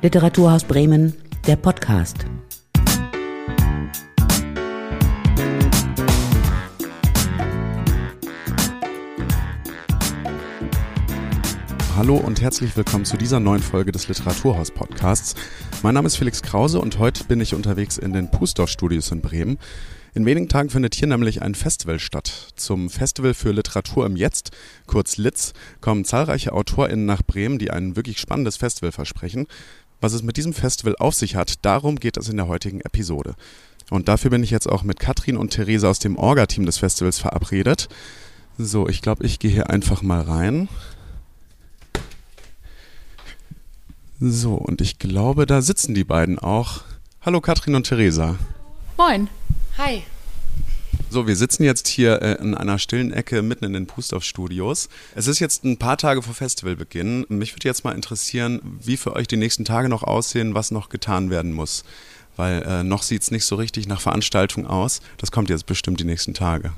Literaturhaus Bremen, der Podcast. Hallo und herzlich willkommen zu dieser neuen Folge des Literaturhaus Podcasts. Mein Name ist Felix Krause und heute bin ich unterwegs in den Pusdorf Studios in Bremen. In wenigen Tagen findet hier nämlich ein Festival statt. Zum Festival für Literatur im Jetzt, kurz LITZ, kommen zahlreiche AutorInnen nach Bremen, die ein wirklich spannendes Festival versprechen. Was es mit diesem Festival auf sich hat, darum geht es in der heutigen Episode. Und dafür bin ich jetzt auch mit Katrin und Therese aus dem Orga-Team des Festivals verabredet. So, ich glaube, ich gehe hier einfach mal rein. So, und ich glaube, da sitzen die beiden auch. Hallo Katrin und Theresa. Moin. Hi. So, wir sitzen jetzt hier äh, in einer stillen Ecke mitten in den Pustorf-Studios. Es ist jetzt ein paar Tage vor Festivalbeginn. Mich würde jetzt mal interessieren, wie für euch die nächsten Tage noch aussehen, was noch getan werden muss. Weil äh, noch sieht es nicht so richtig nach Veranstaltung aus. Das kommt jetzt bestimmt die nächsten Tage.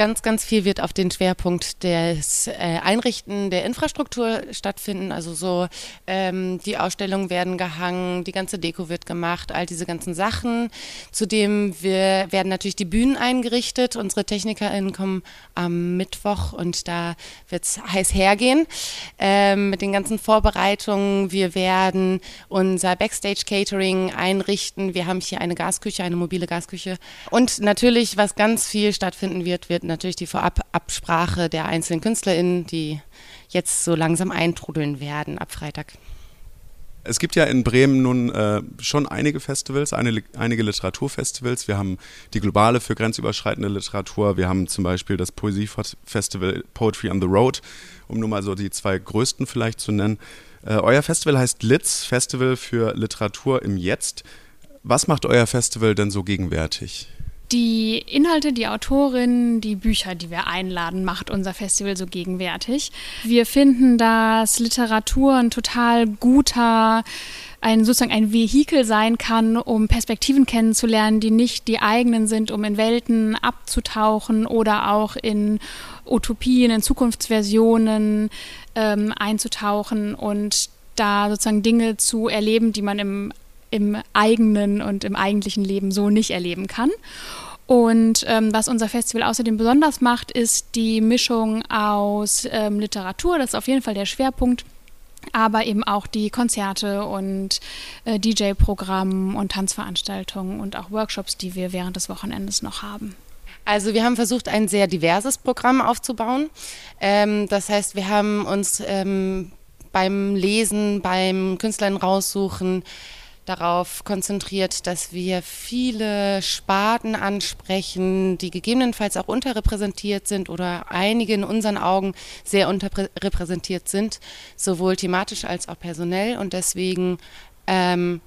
Ganz, ganz viel wird auf den Schwerpunkt des äh, Einrichten der Infrastruktur stattfinden. Also so ähm, die Ausstellungen werden gehangen, die ganze Deko wird gemacht, all diese ganzen Sachen. Zudem wir, werden natürlich die Bühnen eingerichtet. Unsere TechnikerInnen kommen am Mittwoch und da wird es heiß hergehen ähm, mit den ganzen Vorbereitungen. Wir werden unser Backstage-Catering einrichten. Wir haben hier eine Gasküche, eine mobile Gasküche. Und natürlich, was ganz viel stattfinden wird, wird natürlich die Vorababsprache der einzelnen KünstlerInnen, die jetzt so langsam eintrudeln werden ab Freitag. Es gibt ja in Bremen nun äh, schon einige Festivals, eine, einige Literaturfestivals. Wir haben die globale für grenzüberschreitende Literatur. Wir haben zum Beispiel das Poesiefestival Poetry on the Road, um nur mal so die zwei größten vielleicht zu nennen. Äh, euer Festival heißt LITZ, Festival für Literatur im Jetzt. Was macht euer Festival denn so gegenwärtig? Die Inhalte, die Autorin, die Bücher, die wir einladen, macht unser Festival so gegenwärtig. Wir finden, dass Literatur ein total guter ein sozusagen ein Vehikel sein kann, um Perspektiven kennenzulernen, die nicht die eigenen sind, um in Welten abzutauchen oder auch in Utopien, in Zukunftsversionen ähm, einzutauchen und da sozusagen Dinge zu erleben, die man im im eigenen und im eigentlichen Leben so nicht erleben kann. Und ähm, was unser Festival außerdem besonders macht, ist die Mischung aus ähm, Literatur, das ist auf jeden Fall der Schwerpunkt, aber eben auch die Konzerte und äh, DJ-Programm und Tanzveranstaltungen und auch Workshops, die wir während des Wochenendes noch haben. Also wir haben versucht, ein sehr diverses Programm aufzubauen. Ähm, das heißt, wir haben uns ähm, beim Lesen, beim Künstlern raussuchen, darauf konzentriert, dass wir viele Sparten ansprechen, die gegebenenfalls auch unterrepräsentiert sind oder einige in unseren Augen sehr unterrepräsentiert sind, sowohl thematisch als auch personell und deswegen ähm,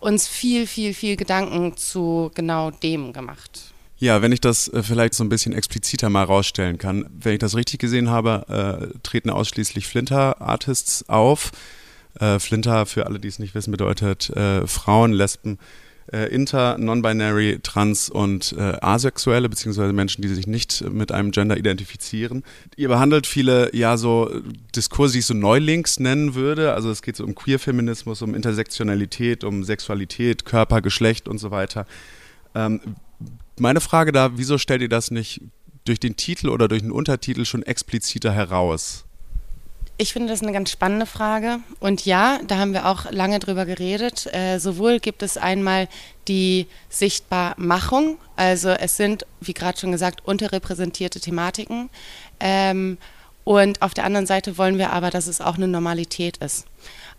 uns viel, viel, viel Gedanken zu genau dem gemacht. Ja, wenn ich das äh, vielleicht so ein bisschen expliziter mal rausstellen kann. Wenn ich das richtig gesehen habe, äh, treten ausschließlich Flinter-Artists auf. Äh, Flinter, für alle, die es nicht wissen, bedeutet äh, Frauen, Lesben, äh, Inter, Non-Binary, Trans und äh, Asexuelle, beziehungsweise Menschen, die sich nicht mit einem Gender identifizieren. Ihr behandelt viele, ja, so Diskurse, die ich so Neulinks nennen würde. Also es geht so um Queer-Feminismus, um Intersektionalität, um Sexualität, Körper, Geschlecht und so weiter. Ähm, meine Frage da, wieso stellt ihr das nicht durch den Titel oder durch den Untertitel schon expliziter heraus? Ich finde das eine ganz spannende Frage. Und ja, da haben wir auch lange drüber geredet. Äh, sowohl gibt es einmal die Sichtbarmachung, also es sind, wie gerade schon gesagt, unterrepräsentierte Thematiken. Ähm, und auf der anderen Seite wollen wir aber, dass es auch eine Normalität ist.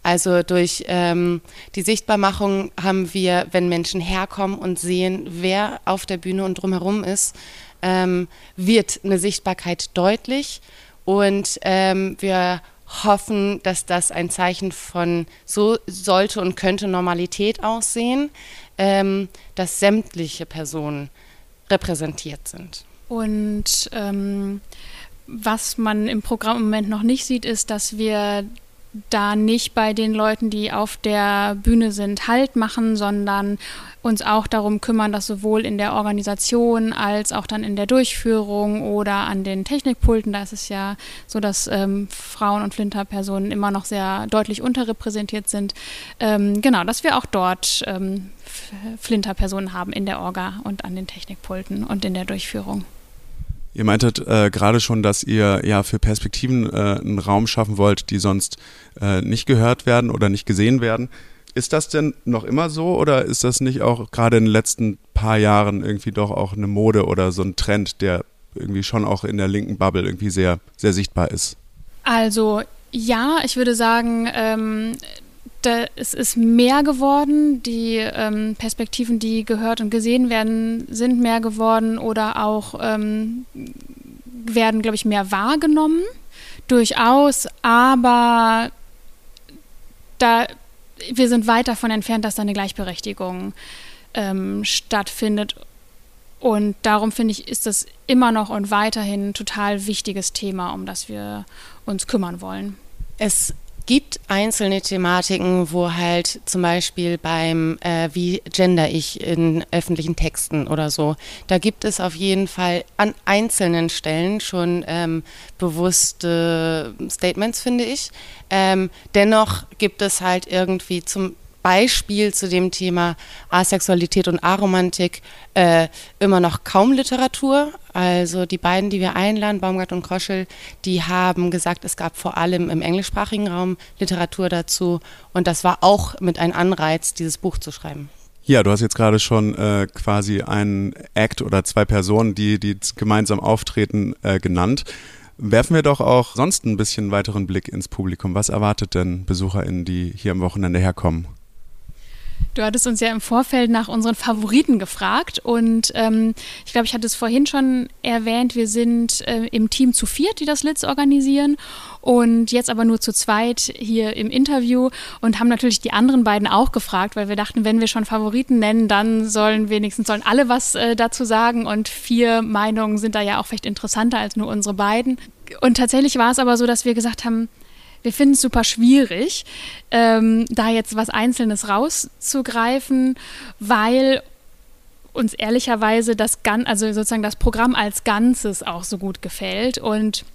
Also durch ähm, die Sichtbarmachung haben wir, wenn Menschen herkommen und sehen, wer auf der Bühne und drumherum ist, ähm, wird eine Sichtbarkeit deutlich. Und ähm, wir hoffen, dass das ein Zeichen von so sollte und könnte Normalität aussehen, ähm, dass sämtliche Personen repräsentiert sind. Und ähm, was man im Programm im Moment noch nicht sieht, ist, dass wir da nicht bei den Leuten, die auf der Bühne sind, Halt machen, sondern uns auch darum kümmern, dass sowohl in der Organisation als auch dann in der Durchführung oder an den Technikpulten, da ist es ja so, dass ähm, Frauen und Flinterpersonen immer noch sehr deutlich unterrepräsentiert sind, ähm, genau, dass wir auch dort ähm, Flinterpersonen haben in der Orga und an den Technikpulten und in der Durchführung. Ihr meintet äh, gerade schon, dass ihr ja für Perspektiven äh, einen Raum schaffen wollt, die sonst äh, nicht gehört werden oder nicht gesehen werden. Ist das denn noch immer so oder ist das nicht auch gerade in den letzten paar Jahren irgendwie doch auch eine Mode oder so ein Trend, der irgendwie schon auch in der linken Bubble irgendwie sehr, sehr sichtbar ist? Also ja, ich würde sagen, ähm, da, es ist mehr geworden. Die ähm, Perspektiven, die gehört und gesehen werden, sind mehr geworden oder auch ähm, werden, glaube ich, mehr wahrgenommen. Durchaus, aber da, wir sind weit davon entfernt, dass da eine Gleichberechtigung ähm, stattfindet. Und darum finde ich, ist das immer noch und weiterhin ein total wichtiges Thema, um das wir uns kümmern wollen. Es gibt einzelne Thematiken, wo halt zum Beispiel beim äh, wie gender ich in öffentlichen Texten oder so, da gibt es auf jeden Fall an einzelnen Stellen schon ähm, bewusste Statements, finde ich. Ähm, dennoch gibt es halt irgendwie zum Beispiel zu dem Thema Asexualität und Aromantik äh, immer noch kaum Literatur. Also die beiden, die wir einladen, Baumgart und Kroschel, die haben gesagt, es gab vor allem im englischsprachigen Raum Literatur dazu. Und das war auch mit ein Anreiz, dieses Buch zu schreiben. Ja, du hast jetzt gerade schon äh, quasi einen Act oder zwei Personen, die, die gemeinsam auftreten, äh, genannt. Werfen wir doch auch sonst ein bisschen weiteren Blick ins Publikum. Was erwartet denn BesucherInnen, die hier am Wochenende herkommen? Du hattest uns ja im Vorfeld nach unseren Favoriten gefragt und ähm, ich glaube, ich hatte es vorhin schon erwähnt, wir sind äh, im Team zu viert, die das Litz organisieren und jetzt aber nur zu zweit hier im Interview und haben natürlich die anderen beiden auch gefragt, weil wir dachten, wenn wir schon Favoriten nennen, dann sollen wenigstens sollen alle was äh, dazu sagen und vier Meinungen sind da ja auch vielleicht interessanter als nur unsere beiden. Und tatsächlich war es aber so, dass wir gesagt haben, wir finden es super schwierig, ähm, da jetzt was Einzelnes rauszugreifen, weil uns ehrlicherweise das also sozusagen das Programm als Ganzes auch so gut gefällt und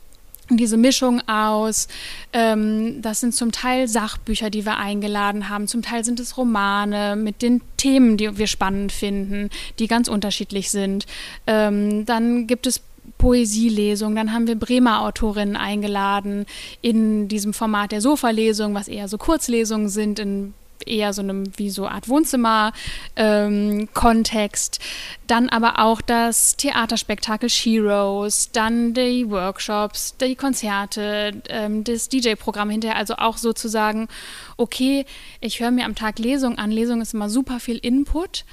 diese Mischung aus, ähm, das sind zum Teil Sachbücher, die wir eingeladen haben, zum Teil sind es Romane mit den Themen, die wir spannend finden, die ganz unterschiedlich sind. Ähm, dann gibt es Poesielesung. Dann haben wir Bremer Autorinnen eingeladen in diesem Format der Sofa-Lesung, was eher so Kurzlesungen sind, in eher so einem wie so Art Wohnzimmer-Kontext. Ähm, dann aber auch das Theaterspektakel Sheroes, dann die Workshops, die Konzerte, ähm, das DJ-Programm hinterher. Also auch sozusagen, okay, ich höre mir am Tag Lesung an. Lesung ist immer super viel Input.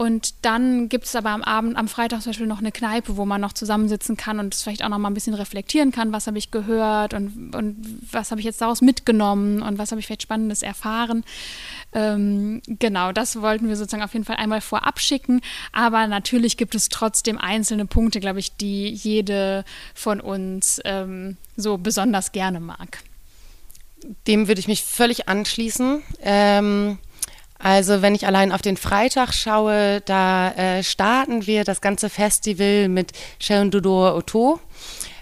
Und dann gibt es aber am Abend, am Freitag zum Beispiel noch eine Kneipe, wo man noch zusammensitzen kann und es vielleicht auch noch mal ein bisschen reflektieren kann, was habe ich gehört und, und was habe ich jetzt daraus mitgenommen und was habe ich vielleicht Spannendes erfahren. Ähm, genau, das wollten wir sozusagen auf jeden Fall einmal vorab schicken. Aber natürlich gibt es trotzdem einzelne Punkte, glaube ich, die jede von uns ähm, so besonders gerne mag. Dem würde ich mich völlig anschließen. Ähm also wenn ich allein auf den Freitag schaue, da äh, starten wir das ganze Festival mit Sharon Dudor Otto,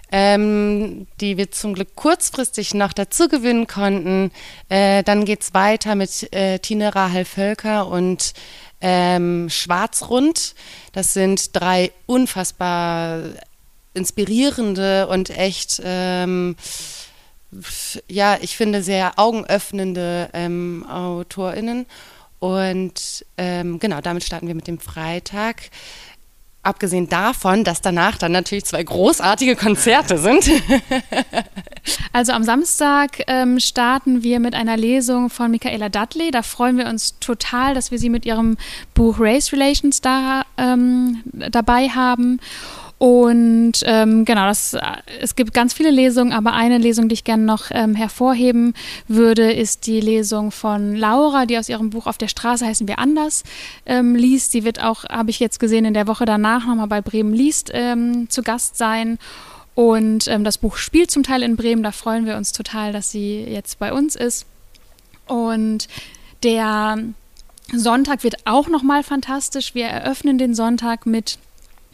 ähm, die wir zum Glück kurzfristig noch dazu gewinnen konnten. Äh, dann es weiter mit äh, Tine Rahel Völker und ähm, Schwarzrund. Das sind drei unfassbar inspirierende und echt ähm, ja, ich finde sehr augenöffnende ähm, AutorInnen. Und ähm, genau, damit starten wir mit dem Freitag. Abgesehen davon, dass danach dann natürlich zwei großartige Konzerte sind. also am Samstag ähm, starten wir mit einer Lesung von Michaela Dudley. Da freuen wir uns total, dass wir sie mit ihrem Buch Race Relations da, ähm, dabei haben. Und ähm, genau, das, äh, es gibt ganz viele Lesungen, aber eine Lesung, die ich gerne noch ähm, hervorheben würde, ist die Lesung von Laura, die aus ihrem Buch Auf der Straße heißen wir anders ähm, liest. Sie wird auch, habe ich jetzt gesehen, in der Woche danach nochmal bei Bremen liest ähm, zu Gast sein. Und ähm, das Buch spielt zum Teil in Bremen. Da freuen wir uns total, dass sie jetzt bei uns ist. Und der Sonntag wird auch nochmal fantastisch. Wir eröffnen den Sonntag mit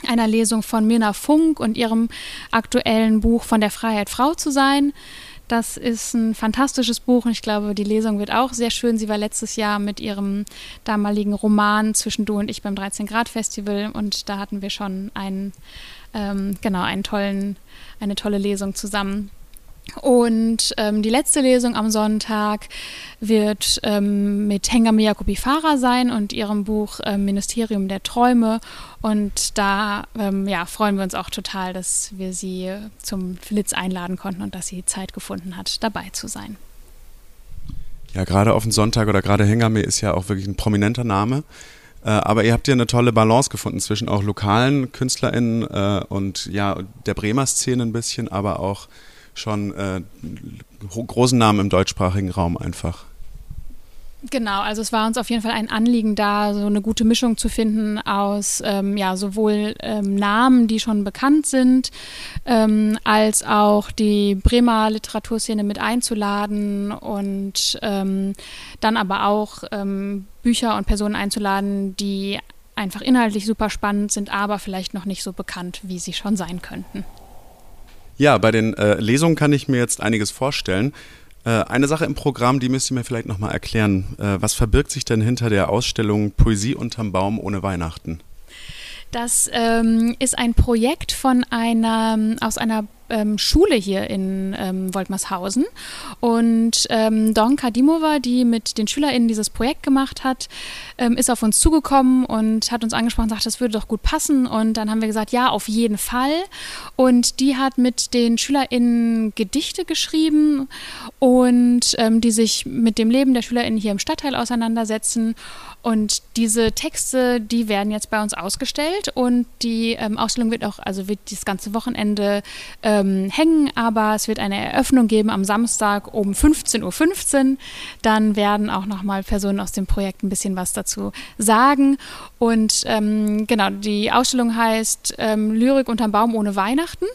einer Lesung von Mirna Funk und ihrem aktuellen Buch von der Freiheit Frau zu sein. Das ist ein fantastisches Buch und ich glaube, die Lesung wird auch sehr schön. Sie war letztes Jahr mit ihrem damaligen Roman Zwischen Du und ich beim 13 Grad Festival und da hatten wir schon einen, ähm, genau, einen tollen, eine tolle Lesung zusammen. Und ähm, die letzte Lesung am Sonntag wird ähm, mit Hengame Jacobi Farah sein und ihrem Buch ähm, Ministerium der Träume. Und da ähm, ja, freuen wir uns auch total, dass wir sie zum Flitz einladen konnten und dass sie Zeit gefunden hat, dabei zu sein. Ja, gerade auf den Sonntag oder gerade Hengame ist ja auch wirklich ein prominenter Name. Äh, aber ihr habt ja eine tolle Balance gefunden zwischen auch lokalen KünstlerInnen äh, und ja, der Bremer Szene ein bisschen, aber auch schon äh, großen Namen im deutschsprachigen Raum einfach. Genau, also es war uns auf jeden Fall ein Anliegen, da so eine gute Mischung zu finden aus ähm, ja, sowohl ähm, Namen, die schon bekannt sind, ähm, als auch die Bremer Literaturszene mit einzuladen und ähm, dann aber auch ähm, Bücher und Personen einzuladen, die einfach inhaltlich super spannend sind, aber vielleicht noch nicht so bekannt, wie sie schon sein könnten. Ja, bei den äh, Lesungen kann ich mir jetzt einiges vorstellen. Äh, eine Sache im Programm, die müsst ihr mir vielleicht nochmal erklären. Äh, was verbirgt sich denn hinter der Ausstellung Poesie unterm Baum ohne Weihnachten? Das ähm, ist ein Projekt von einer, aus einer ähm, Schule hier in ähm, Woltmershausen. Und ähm, Don Kadimova, die mit den SchülerInnen dieses Projekt gemacht hat, ähm, ist auf uns zugekommen und hat uns angesprochen und sagt, das würde doch gut passen. Und dann haben wir gesagt, ja, auf jeden Fall. Und die hat mit den SchülerInnen Gedichte geschrieben und ähm, die sich mit dem Leben der SchülerInnen hier im Stadtteil auseinandersetzen. Und diese Texte, die werden jetzt bei uns ausgestellt und die ähm, Ausstellung wird auch, also wird das ganze Wochenende ähm, hängen, aber es wird eine Eröffnung geben am Samstag um 15.15 Uhr. .15. Dann werden auch nochmal Personen aus dem Projekt ein bisschen was dazu sagen. Und ähm, genau, die Ausstellung heißt ähm, Lyrik unterm Baum ohne Weihnachten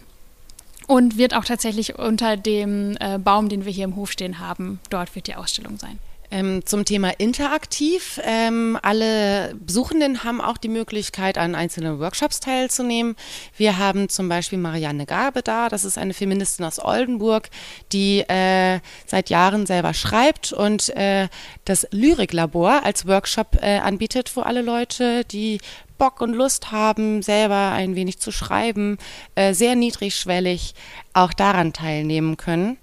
und wird auch tatsächlich unter dem äh, Baum, den wir hier im Hof stehen haben, dort wird die Ausstellung sein. Ähm, zum Thema interaktiv. Ähm, alle Besuchenden haben auch die Möglichkeit, an einzelnen Workshops teilzunehmen. Wir haben zum Beispiel Marianne Gabe da. Das ist eine Feministin aus Oldenburg, die äh, seit Jahren selber schreibt und äh, das Lyriklabor als Workshop äh, anbietet, wo alle Leute, die Bock und Lust haben, selber ein wenig zu schreiben, äh, sehr niedrigschwellig auch daran teilnehmen können.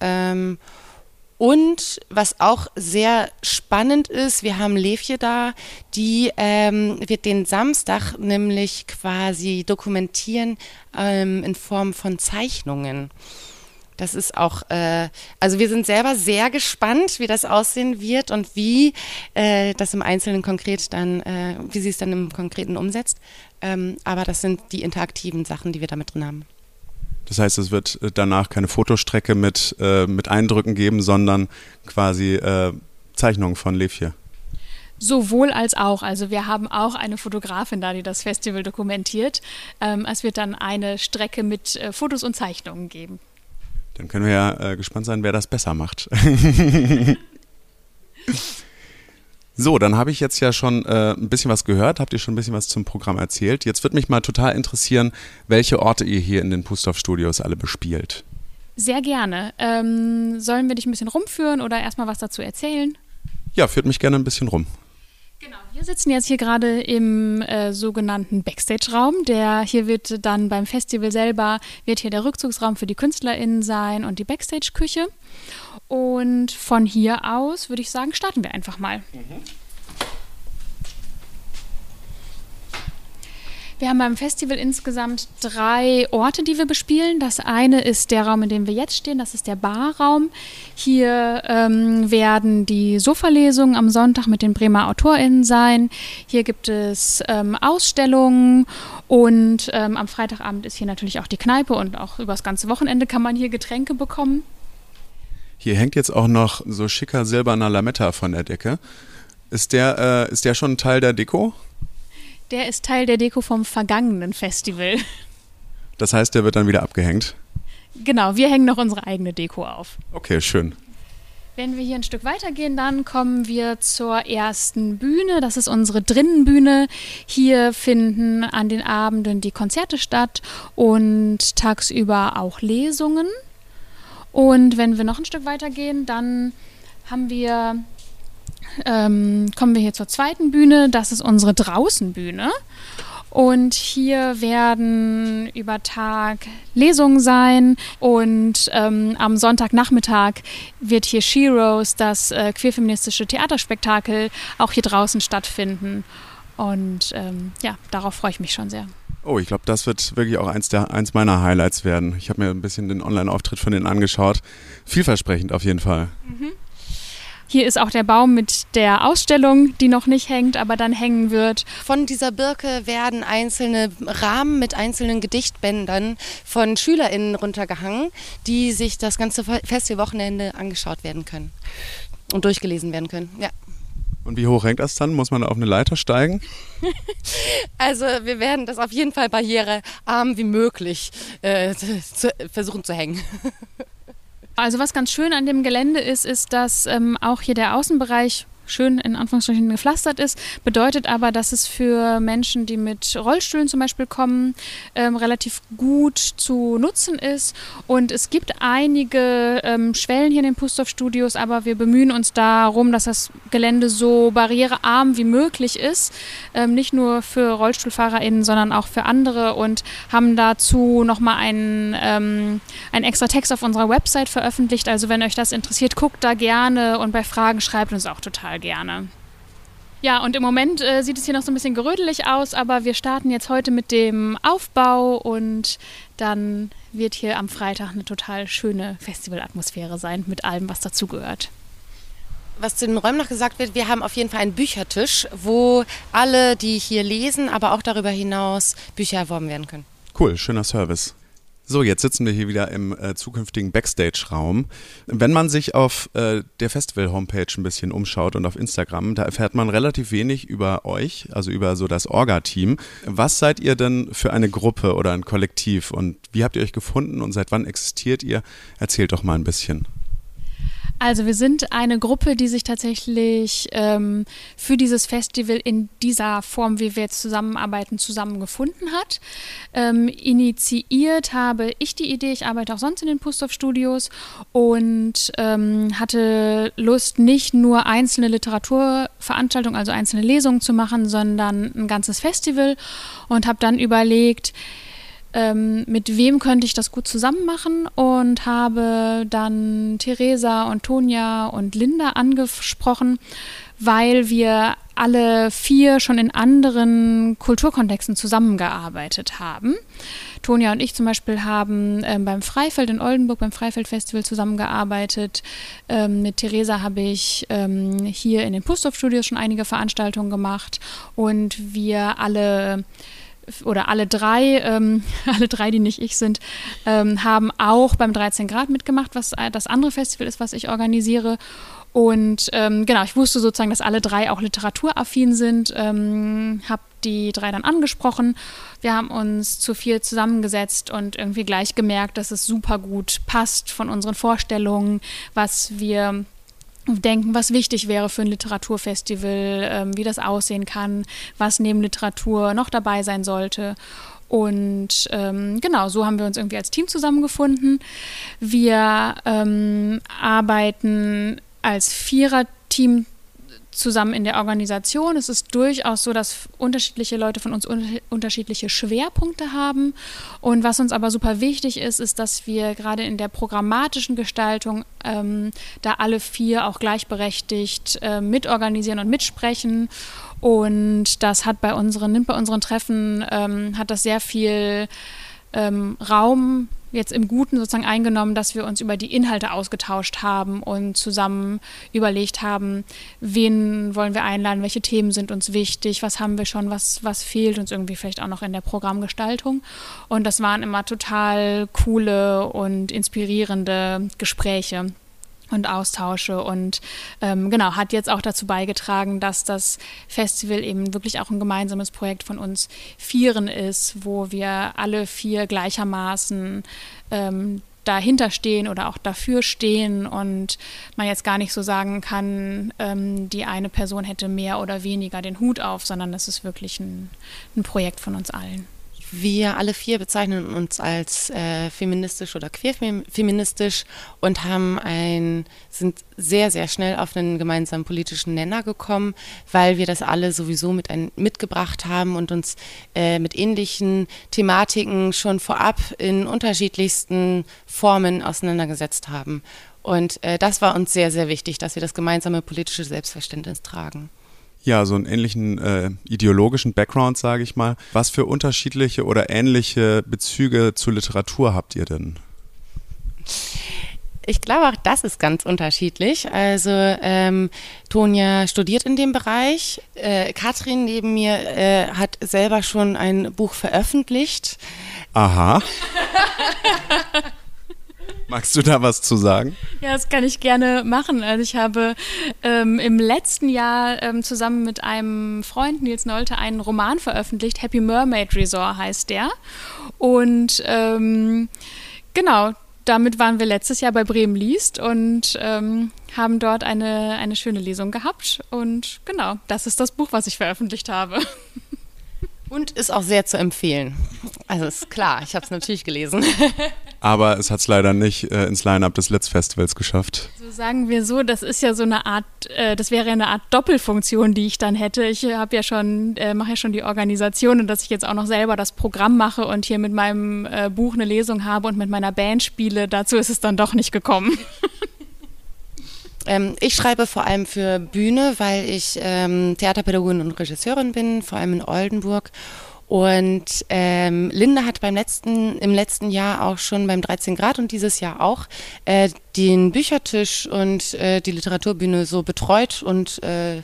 Ähm, und was auch sehr spannend ist, wir haben Levje da, die ähm, wird den Samstag nämlich quasi dokumentieren ähm, in Form von Zeichnungen. Das ist auch, äh, also wir sind selber sehr gespannt, wie das aussehen wird und wie äh, das im Einzelnen konkret dann, äh, wie sie es dann im Konkreten umsetzt. Ähm, aber das sind die interaktiven Sachen, die wir da mit drin haben. Das heißt, es wird äh, danach keine Fotostrecke mit, äh, mit Eindrücken geben, sondern quasi äh, Zeichnungen von Levje. Sowohl als auch. Also wir haben auch eine Fotografin da, die das Festival dokumentiert. Ähm, es wird dann eine Strecke mit äh, Fotos und Zeichnungen geben. Dann können wir ja äh, gespannt sein, wer das besser macht. So, dann habe ich jetzt ja schon äh, ein bisschen was gehört, habt ihr schon ein bisschen was zum Programm erzählt. Jetzt würde mich mal total interessieren, welche Orte ihr hier in den Pustorf Studios alle bespielt. Sehr gerne. Ähm, sollen wir dich ein bisschen rumführen oder erstmal was dazu erzählen? Ja, führt mich gerne ein bisschen rum. Wir sitzen jetzt hier gerade im äh, sogenannten Backstage-Raum. Der hier wird dann beim Festival selber wird hier der Rückzugsraum für die KünstlerInnen sein und die Backstage-Küche. Und von hier aus würde ich sagen, starten wir einfach mal. Mhm. Wir haben beim Festival insgesamt drei Orte, die wir bespielen. Das eine ist der Raum, in dem wir jetzt stehen, das ist der Barraum. Hier ähm, werden die Sofa-Lesungen am Sonntag mit den Bremer AutorInnen sein. Hier gibt es ähm, Ausstellungen und ähm, am Freitagabend ist hier natürlich auch die Kneipe und auch übers ganze Wochenende kann man hier Getränke bekommen. Hier hängt jetzt auch noch so schicker silberner Lametta von der Decke. Ist der, äh, ist der schon Teil der Deko? Der ist Teil der Deko vom vergangenen Festival. Das heißt, der wird dann wieder abgehängt? Genau, wir hängen noch unsere eigene Deko auf. Okay, schön. Wenn wir hier ein Stück weitergehen, dann kommen wir zur ersten Bühne. Das ist unsere Drinnenbühne. Hier finden an den Abenden die Konzerte statt und tagsüber auch Lesungen. Und wenn wir noch ein Stück weitergehen, dann haben wir, ähm, kommen wir hier zur zweiten Bühne. Das ist unsere Draußenbühne. Und hier werden über Tag Lesungen sein und ähm, am Sonntagnachmittag wird hier Sheroes, das äh, queerfeministische Theaterspektakel, auch hier draußen stattfinden. Und ähm, ja, darauf freue ich mich schon sehr. Oh, ich glaube, das wird wirklich auch eins, der, eins meiner Highlights werden. Ich habe mir ein bisschen den Online-Auftritt von denen angeschaut. Vielversprechend auf jeden Fall. Mhm. Hier ist auch der Baum mit der Ausstellung, die noch nicht hängt, aber dann hängen wird. Von dieser Birke werden einzelne Rahmen mit einzelnen Gedichtbändern von SchülerInnen runtergehangen, die sich das ganze Festivalwochenende angeschaut werden können und durchgelesen werden können. Ja. Und wie hoch hängt das dann? Muss man auf eine Leiter steigen? also wir werden das auf jeden Fall barrierearm wie möglich äh, zu, versuchen zu hängen. Also was ganz schön an dem Gelände ist, ist, dass ähm, auch hier der Außenbereich schön in Anführungsstrichen gepflastert ist, bedeutet aber, dass es für Menschen, die mit Rollstühlen zum Beispiel kommen, ähm, relativ gut zu nutzen ist. Und es gibt einige ähm, Schwellen hier in den Pustorf-Studios, aber wir bemühen uns darum, dass das Gelände so barrierearm wie möglich ist. Ähm, nicht nur für RollstuhlfahrerInnen, sondern auch für andere und haben dazu nochmal einen, ähm, einen extra Text auf unserer Website veröffentlicht. Also wenn euch das interessiert, guckt da gerne und bei Fragen schreibt uns auch total total gerne. Ja, und im Moment äh, sieht es hier noch so ein bisschen gerödelig aus, aber wir starten jetzt heute mit dem Aufbau und dann wird hier am Freitag eine total schöne Festivalatmosphäre sein mit allem, was dazugehört. Was zu den Räumen noch gesagt wird, wir haben auf jeden Fall einen Büchertisch, wo alle, die hier lesen, aber auch darüber hinaus Bücher erworben werden können. Cool, schöner Service. So, jetzt sitzen wir hier wieder im äh, zukünftigen Backstage-Raum. Wenn man sich auf äh, der Festival-Homepage ein bisschen umschaut und auf Instagram, da erfährt man relativ wenig über euch, also über so das Orga-Team. Was seid ihr denn für eine Gruppe oder ein Kollektiv und wie habt ihr euch gefunden und seit wann existiert ihr? Erzählt doch mal ein bisschen. Also wir sind eine Gruppe, die sich tatsächlich ähm, für dieses Festival in dieser Form, wie wir jetzt zusammenarbeiten, zusammengefunden hat. Ähm, initiiert habe ich die Idee, ich arbeite auch sonst in den Pustorf-Studios und ähm, hatte Lust, nicht nur einzelne Literaturveranstaltungen, also einzelne Lesungen zu machen, sondern ein ganzes Festival und habe dann überlegt, ähm, mit wem könnte ich das gut zusammen machen und habe dann Theresa und Tonja und Linda angesprochen, weil wir alle vier schon in anderen Kulturkontexten zusammengearbeitet haben. Tonja und ich zum Beispiel haben ähm, beim Freifeld in Oldenburg, beim Freifeld Festival zusammengearbeitet. Ähm, mit Theresa habe ich ähm, hier in den Pusthof Studios schon einige Veranstaltungen gemacht und wir alle oder alle drei, ähm, alle drei, die nicht ich sind, ähm, haben auch beim 13 Grad mitgemacht, was äh, das andere Festival ist, was ich organisiere. Und ähm, genau, ich wusste sozusagen, dass alle drei auch literaturaffin sind, ähm, habe die drei dann angesprochen. Wir haben uns zu viel zusammengesetzt und irgendwie gleich gemerkt, dass es super gut passt von unseren Vorstellungen, was wir denken, was wichtig wäre für ein Literaturfestival, ähm, wie das aussehen kann, was neben Literatur noch dabei sein sollte. Und ähm, genau, so haben wir uns irgendwie als Team zusammengefunden. Wir ähm, arbeiten als Vierer-Team zusammen in der Organisation. Es ist durchaus so, dass unterschiedliche Leute von uns un unterschiedliche Schwerpunkte haben. Und was uns aber super wichtig ist, ist, dass wir gerade in der programmatischen Gestaltung ähm, da alle vier auch gleichberechtigt äh, mitorganisieren und mitsprechen. Und das hat bei unseren, nimmt bei unseren Treffen, ähm, hat das sehr viel ähm, Raum jetzt im Guten sozusagen eingenommen, dass wir uns über die Inhalte ausgetauscht haben und zusammen überlegt haben, wen wollen wir einladen, welche Themen sind uns wichtig, was haben wir schon, was, was fehlt uns irgendwie vielleicht auch noch in der Programmgestaltung. Und das waren immer total coole und inspirierende Gespräche. Und austausche und ähm, genau hat jetzt auch dazu beigetragen, dass das Festival eben wirklich auch ein gemeinsames Projekt von uns Vieren ist, wo wir alle vier gleichermaßen ähm, dahinter stehen oder auch dafür stehen und man jetzt gar nicht so sagen kann, ähm, die eine Person hätte mehr oder weniger den Hut auf, sondern es ist wirklich ein, ein Projekt von uns allen. Wir alle vier bezeichnen uns als äh, feministisch oder queerfeministisch und haben ein, sind sehr, sehr schnell auf einen gemeinsamen politischen Nenner gekommen, weil wir das alle sowieso mit ein, mitgebracht haben und uns äh, mit ähnlichen Thematiken schon vorab in unterschiedlichsten Formen auseinandergesetzt haben. Und äh, das war uns sehr, sehr wichtig, dass wir das gemeinsame politische Selbstverständnis tragen ja, so einen ähnlichen äh, ideologischen Background, sage ich mal. Was für unterschiedliche oder ähnliche Bezüge zur Literatur habt ihr denn? Ich glaube, auch das ist ganz unterschiedlich. Also ähm, Tonja studiert in dem Bereich. Äh, Katrin neben mir äh, hat selber schon ein Buch veröffentlicht. Aha. Magst du da was zu sagen? Ja, das kann ich gerne machen. Also ich habe ähm, im letzten Jahr ähm, zusammen mit einem Freund, Nils Nolte, einen Roman veröffentlicht. Happy Mermaid Resort heißt der. Und ähm, genau, damit waren wir letztes Jahr bei Bremen liest und ähm, haben dort eine, eine schöne Lesung gehabt. Und genau, das ist das Buch, was ich veröffentlicht habe. Und ist auch sehr zu empfehlen. Also ist klar, ich habe es natürlich gelesen. Aber es hat es leider nicht äh, ins Line-Up des Let's Festivals geschafft. So sagen wir so, das ist ja so eine Art, äh, das wäre ja eine Art Doppelfunktion, die ich dann hätte. Ich habe ja schon, äh, mache ja schon die Organisation und dass ich jetzt auch noch selber das Programm mache und hier mit meinem äh, Buch eine Lesung habe und mit meiner Band spiele, dazu ist es dann doch nicht gekommen. Ähm, ich schreibe vor allem für Bühne, weil ich ähm, Theaterpädagogin und Regisseurin bin, vor allem in Oldenburg. Und ähm, Linda hat beim letzten, im letzten Jahr auch schon beim 13 Grad und dieses Jahr auch äh, den Büchertisch und äh, die Literaturbühne so betreut und äh,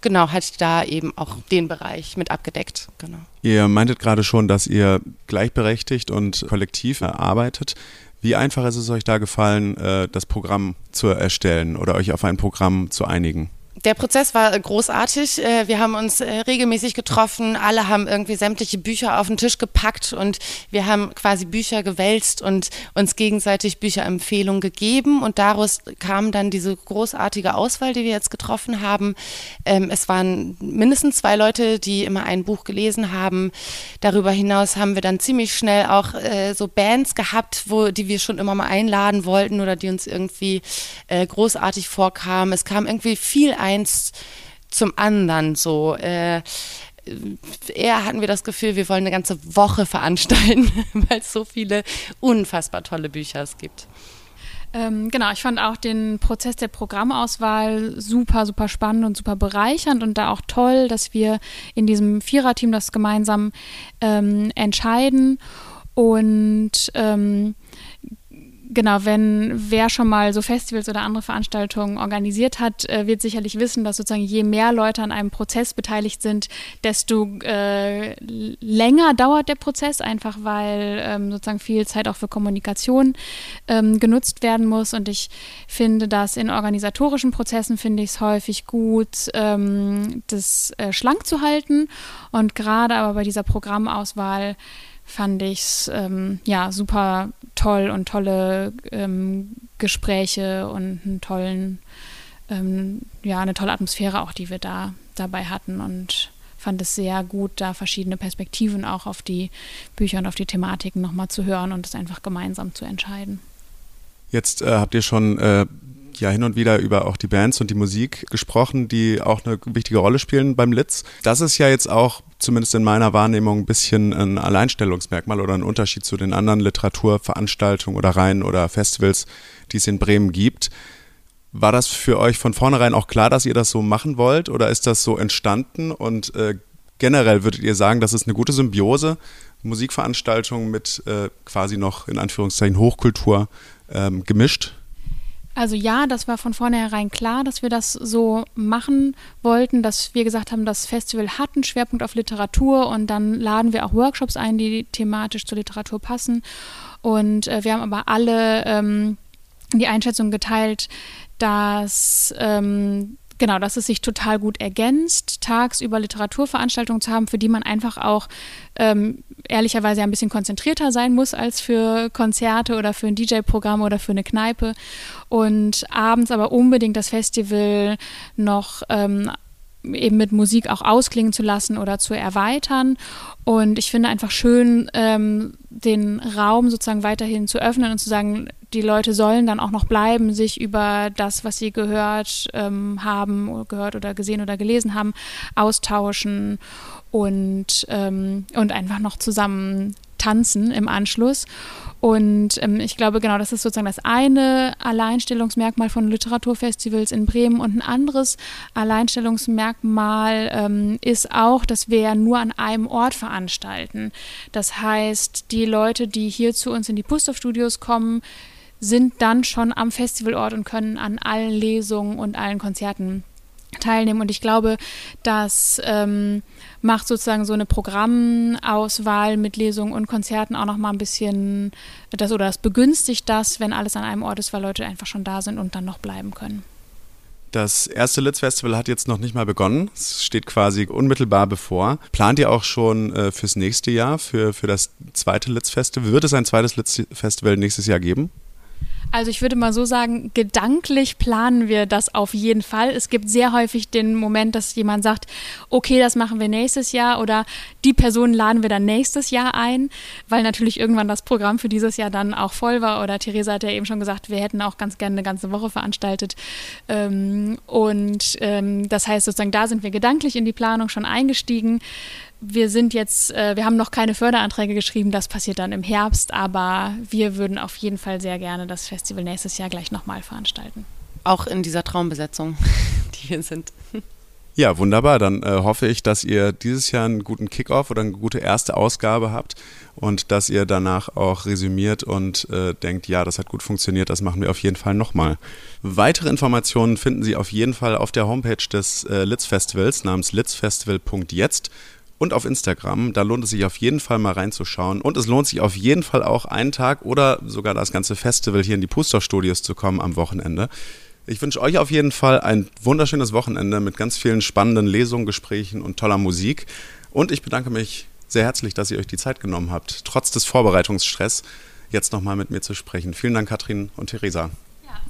genau hat da eben auch den Bereich mit abgedeckt. Genau. Ihr meintet gerade schon, dass ihr gleichberechtigt und kollektiv arbeitet. Wie einfach ist es euch da gefallen, äh, das Programm zu erstellen oder euch auf ein Programm zu einigen? Der Prozess war großartig. Äh, wir haben uns äh, regelmäßig getroffen. Alle haben irgendwie sämtliche Bücher auf den Tisch gepackt und wir haben quasi Bücher gewälzt und uns gegenseitig Bücherempfehlungen gegeben. Und daraus kam dann diese großartige Auswahl, die wir jetzt getroffen haben. Ähm, es waren mindestens zwei Leute, die immer ein Buch gelesen haben. Darüber hinaus haben wir dann ziemlich schnell auch äh, so Bands gehabt, wo, die wir schon immer mal einladen wollten oder die uns irgendwie großartig vorkamen. Es kam irgendwie viel ein eins zum anderen so. Äh, eher hatten wir das Gefühl, wir wollen eine ganze Woche veranstalten, weil es so viele unfassbar tolle Bücher es gibt. Ähm, genau, ich fand auch den Prozess der Programmauswahl super, super spannend und super bereichernd und da auch toll, dass wir in diesem Viererteam das gemeinsam ähm, entscheiden. Und ähm, genau, wenn wer schon mal so Festivals oder andere Veranstaltungen organisiert hat, äh, wird sicherlich wissen, dass sozusagen je mehr Leute an einem Prozess beteiligt sind, desto äh, länger dauert der Prozess, einfach weil ähm, sozusagen viel Zeit auch für Kommunikation ähm, genutzt werden muss. Und ich finde, dass in organisatorischen Prozessen finde ich es häufig gut, ähm, das äh, schlank zu halten. Und gerade aber bei dieser Programmauswahl fand ich es ähm, ja super toll und tolle ähm, Gespräche und einen tollen, ähm, ja, eine tolle Atmosphäre auch, die wir da dabei hatten und fand es sehr gut, da verschiedene Perspektiven auch auf die Bücher und auf die Thematiken nochmal zu hören und es einfach gemeinsam zu entscheiden. Jetzt äh, habt ihr schon äh, ja hin und wieder über auch die Bands und die Musik gesprochen, die auch eine wichtige Rolle spielen beim Litz. Das ist ja jetzt auch zumindest in meiner Wahrnehmung ein bisschen ein Alleinstellungsmerkmal oder ein Unterschied zu den anderen Literaturveranstaltungen oder Reihen oder Festivals, die es in Bremen gibt. War das für euch von vornherein auch klar, dass ihr das so machen wollt oder ist das so entstanden und äh, generell würdet ihr sagen, das ist eine gute Symbiose, Musikveranstaltungen mit äh, quasi noch in Anführungszeichen Hochkultur ähm, gemischt? Also ja, das war von vornherein klar, dass wir das so machen wollten, dass wir gesagt haben, das Festival hat einen Schwerpunkt auf Literatur und dann laden wir auch Workshops ein, die thematisch zur Literatur passen. Und äh, wir haben aber alle ähm, die Einschätzung geteilt, dass ähm, genau, dass es sich total gut ergänzt, tagsüber Literaturveranstaltungen zu haben, für die man einfach auch ähm, ehrlicherweise ein bisschen konzentrierter sein muss als für Konzerte oder für ein DJ-Programm oder für eine Kneipe. Und abends aber unbedingt das Festival noch ähm, eben mit Musik auch ausklingen zu lassen oder zu erweitern. Und ich finde einfach schön, ähm, den Raum sozusagen weiterhin zu öffnen und zu sagen, die Leute sollen dann auch noch bleiben, sich über das, was sie gehört ähm, haben, gehört oder gesehen oder gelesen haben, austauschen und, ähm, und einfach noch zusammen tanzen im Anschluss. Und ähm, ich glaube, genau, das ist sozusagen das eine Alleinstellungsmerkmal von Literaturfestivals in Bremen. Und ein anderes Alleinstellungsmerkmal ähm, ist auch, dass wir nur an einem Ort veranstalten. Das heißt, die Leute, die hier zu uns in die Pustow-Studios kommen, sind dann schon am Festivalort und können an allen Lesungen und allen Konzerten teilnehmen. Und ich glaube, das ähm, macht sozusagen so eine Programmauswahl mit Lesungen und Konzerten auch nochmal ein bisschen das oder das begünstigt das, wenn alles an einem Ort ist, weil Leute einfach schon da sind und dann noch bleiben können. Das erste Litz-Festival hat jetzt noch nicht mal begonnen. Es steht quasi unmittelbar bevor. Plant ihr auch schon äh, fürs nächste Jahr, für, für das zweite Litz-Festival? Wird es ein zweites Litz-Festival nächstes Jahr geben? Also ich würde mal so sagen, gedanklich planen wir das auf jeden Fall. Es gibt sehr häufig den Moment, dass jemand sagt, okay, das machen wir nächstes Jahr oder die Person laden wir dann nächstes Jahr ein, weil natürlich irgendwann das Programm für dieses Jahr dann auch voll war. Oder Theresa hat ja eben schon gesagt, wir hätten auch ganz gerne eine ganze Woche veranstaltet. Ähm, und ähm, das heißt sozusagen, da sind wir gedanklich in die Planung schon eingestiegen wir sind jetzt, äh, wir haben noch keine Förderanträge geschrieben, das passiert dann im Herbst, aber wir würden auf jeden Fall sehr gerne das Festival nächstes Jahr gleich nochmal veranstalten. Auch in dieser Traumbesetzung, die wir sind. Ja, wunderbar. Dann äh, hoffe ich, dass ihr dieses Jahr einen guten Kickoff oder eine gute erste Ausgabe habt und dass ihr danach auch resümiert und äh, denkt, ja, das hat gut funktioniert, das machen wir auf jeden Fall nochmal. Weitere Informationen finden Sie auf jeden Fall auf der Homepage des äh, Litz Festivals namens litzfestival.jetzt und auf Instagram. Da lohnt es sich auf jeden Fall mal reinzuschauen. Und es lohnt sich auf jeden Fall auch einen Tag oder sogar das ganze Festival hier in die Puster Studios zu kommen am Wochenende. Ich wünsche euch auf jeden Fall ein wunderschönes Wochenende mit ganz vielen spannenden Lesungen, Gesprächen und toller Musik. Und ich bedanke mich sehr herzlich, dass ihr euch die Zeit genommen habt, trotz des Vorbereitungsstress jetzt nochmal mit mir zu sprechen. Vielen Dank, Katrin und Theresa.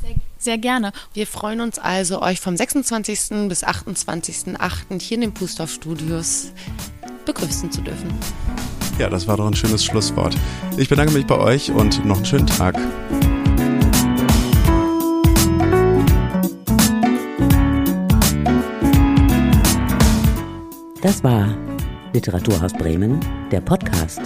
Sehr, sehr, gerne. Wir freuen uns also, euch vom 26. bis 28.08. hier in den Pustorf Studios begrüßen zu dürfen. Ja, das war doch ein schönes Schlusswort. Ich bedanke mich bei euch und noch einen schönen Tag. Das war Literaturhaus Bremen, der Podcast.